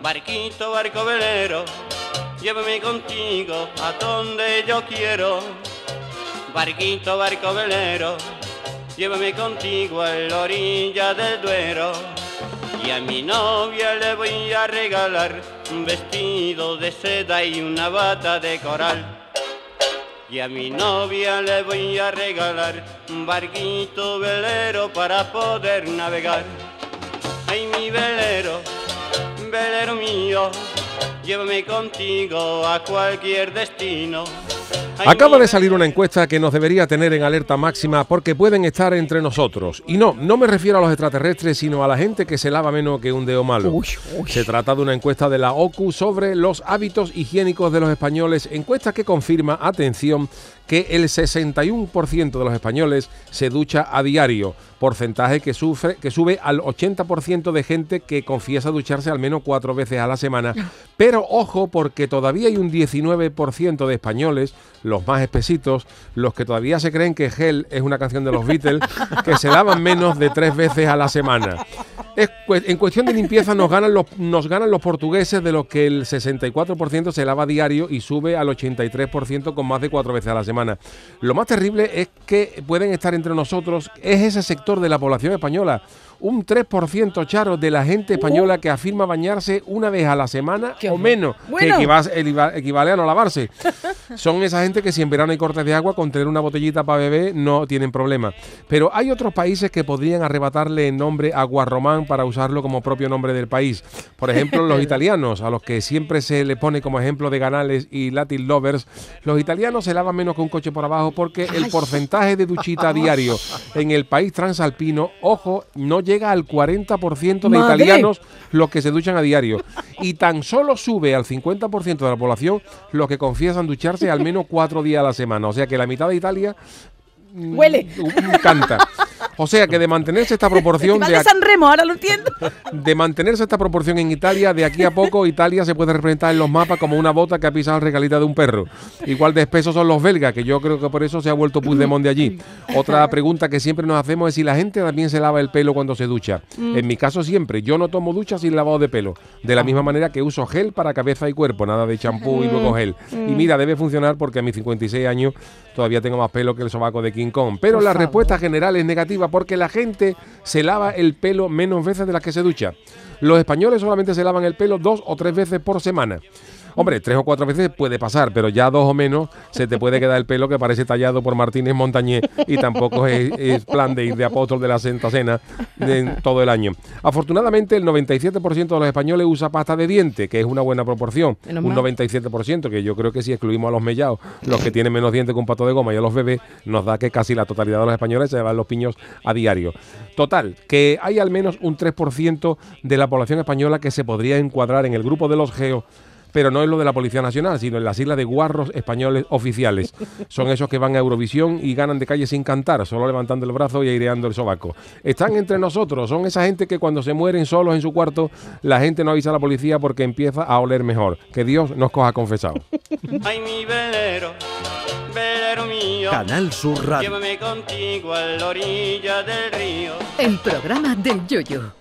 Barquito, barco velero, llévame contigo a donde yo quiero. Barquito, barco velero, llévame contigo a la orilla del Duero. Y a mi novia le voy a regalar un vestido de seda y una bata de coral. Y a mi novia le voy a regalar un barquito velero para poder navegar. Ay, mi velero, velero mío, llévame contigo a cualquier destino. Acaba de salir una encuesta que nos debería tener en alerta máxima porque pueden estar entre nosotros. Y no, no me refiero a los extraterrestres, sino a la gente que se lava menos que un dedo malo. Uy, uy. Se trata de una encuesta de la OCU sobre los hábitos higiénicos de los españoles, encuesta que confirma, atención, que el 61% de los españoles se ducha a diario, porcentaje que, sufre, que sube al 80% de gente que confiesa ducharse al menos cuatro veces a la semana. Pero ojo, porque todavía hay un 19% de españoles, los más espesitos, los que todavía se creen que Gel es una canción de los Beatles, que se lavan menos de tres veces a la semana. Es en cuestión de limpieza nos ganan, los, nos ganan los portugueses de los que el 64% se lava diario y sube al 83% con más de cuatro veces a la semana. Lo más terrible es que pueden estar entre nosotros, es ese sector de la población española, un 3% charo de la gente española que afirma bañarse una vez a la semana Qué o menos, bueno. que equivale a no lavarse. Son esa gente que si en verano hay cortes de agua, con tener una botellita para beber no tienen problema. Pero hay otros países que podrían arrebatarle el nombre a Guarromán para usarlo como propio nombre del país. Por ejemplo, los italianos, a los que siempre se le pone como ejemplo de ganales y Latin lovers, los italianos se lavan menos que un coche por abajo porque el porcentaje de duchita diario en el país transalpino, ojo, no llega al 40% de Madre. italianos los que se duchan a diario. Y tan solo sube al 50% de la población los que confiesan ducharse al menos cuatro días a la semana. O sea que la mitad de Italia Huele. mm, canta. O sea que de mantenerse esta proporción de, de San Remo, ahora lo entiendo. de mantenerse esta proporción en Italia, de aquí a poco Italia se puede representar en los mapas como una bota que ha pisado el regalita de un perro. Igual de espesos son los belgas, que yo creo que por eso se ha vuelto Puigdemont de allí. Otra pregunta que siempre nos hacemos es si la gente también se lava el pelo cuando se ducha. En mi caso siempre, yo no tomo ducha sin lavado de pelo. De la misma manera que uso gel para cabeza y cuerpo, nada de champú y luego gel. Y mira, debe funcionar porque a mis 56 años todavía tengo más pelo que el sobaco de King Kong. Pero la respuesta general es negativa porque la gente se lava el pelo menos veces de las que se ducha. Los españoles solamente se lavan el pelo dos o tres veces por semana. Hombre, tres o cuatro veces puede pasar, pero ya dos o menos se te puede quedar el pelo que parece tallado por Martínez Montañé y tampoco es, es plan de ir de apóstol de la Santa Cena de todo el año. Afortunadamente, el 97% de los españoles usa pasta de diente, que es una buena proporción. Menos un mal. 97%, que yo creo que si excluimos a los mellados, los que tienen menos dientes que un pato de goma y a los bebés, nos da que casi la totalidad de los españoles se llevan los piños a diario. Total, que hay al menos un 3% de la población española que se podría encuadrar en el grupo de los geos pero no es lo de la Policía Nacional, sino en la sigla de guarros españoles oficiales. Son esos que van a Eurovisión y ganan de calle sin cantar, solo levantando el brazo y aireando el sobaco. Están entre nosotros, son esa gente que cuando se mueren solos en su cuarto, la gente no avisa a la policía porque empieza a oler mejor. Que Dios nos coja confesado. Ay, mi velero, velero mío, Canal Sur Radio. llévame contigo a la orilla del río. El programa del Yoyo.